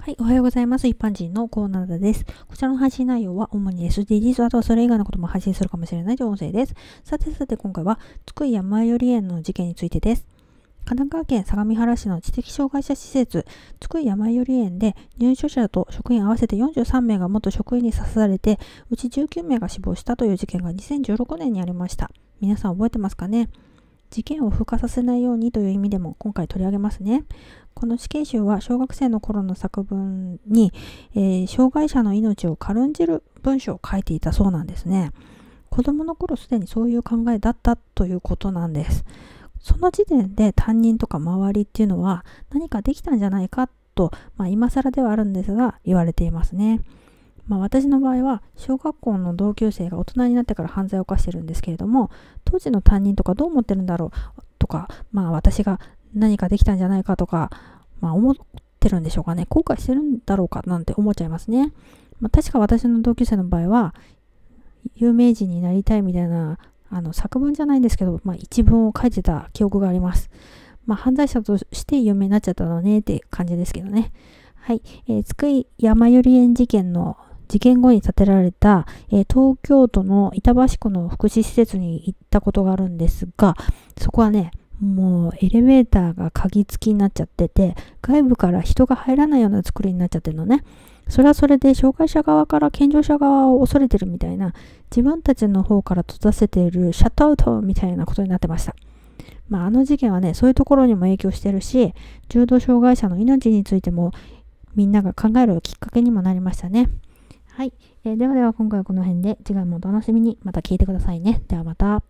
はい、おはようございます。一般人のコーナーです。こちらの配信内容は主に SDGs、あとはそれ以外のことも配信するかもしれないという音声です。さてさて今回は、津久井や前より園の事件についてです。神奈川県相模原市の知的障害者施設、津久井や前より園で入所者と職員合わせて43名が元職員に刺されて、うち19名が死亡したという事件が2016年にありました。皆さん覚えてますかね？事件を風化させないようにという意味でも今回取り上げますね。この死刑囚は小学生の頃の作文に、えー、障害者の命を軽んじる文章を書いていたそうなんですね。子供の頃すでにそういう考えだったということなんです。その時点で担任とか周りっていうのは何かできたんじゃないかと、まあ、今更ではあるんですが言われていますね。まあ、私の場合は小学校の同級生が大人になってから犯罪を犯してるんですけれども当時の担任とかどう思ってるんだろうとか、まあ、私が何かできたんじゃないかとか、まあ、思ってるんでしょうかね後悔してるんだろうかなんて思っちゃいますね、まあ、確か私の同級生の場合は有名人になりたいみたいなあの作文じゃないんですけど、まあ、一文を書いてた記憶があります。まあ、犯罪者として有名になっちゃったのねって感じですけどね。はい。えー、津久井山寄園事件の事件後に建てられた、えー、東京都の板橋区の福祉施設に行ったことがあるんですが、そこはね、もうエレベーターが鍵付きになっちゃってて、外部から人が入らないような作りになっちゃってるのね。それはそれで障害者側から健常者側を恐れてるみたいな、自分たちの方から閉ざせているシャットアウトみたいなことになってました。まあ、あの事件はね、そういうところにも影響してるし、重度障害者の命についてもみんなが考えるきっかけにもなりましたね。はい。えー、ではでは今回はこの辺で次回もお楽しみにまた聞いてくださいね。ではまた。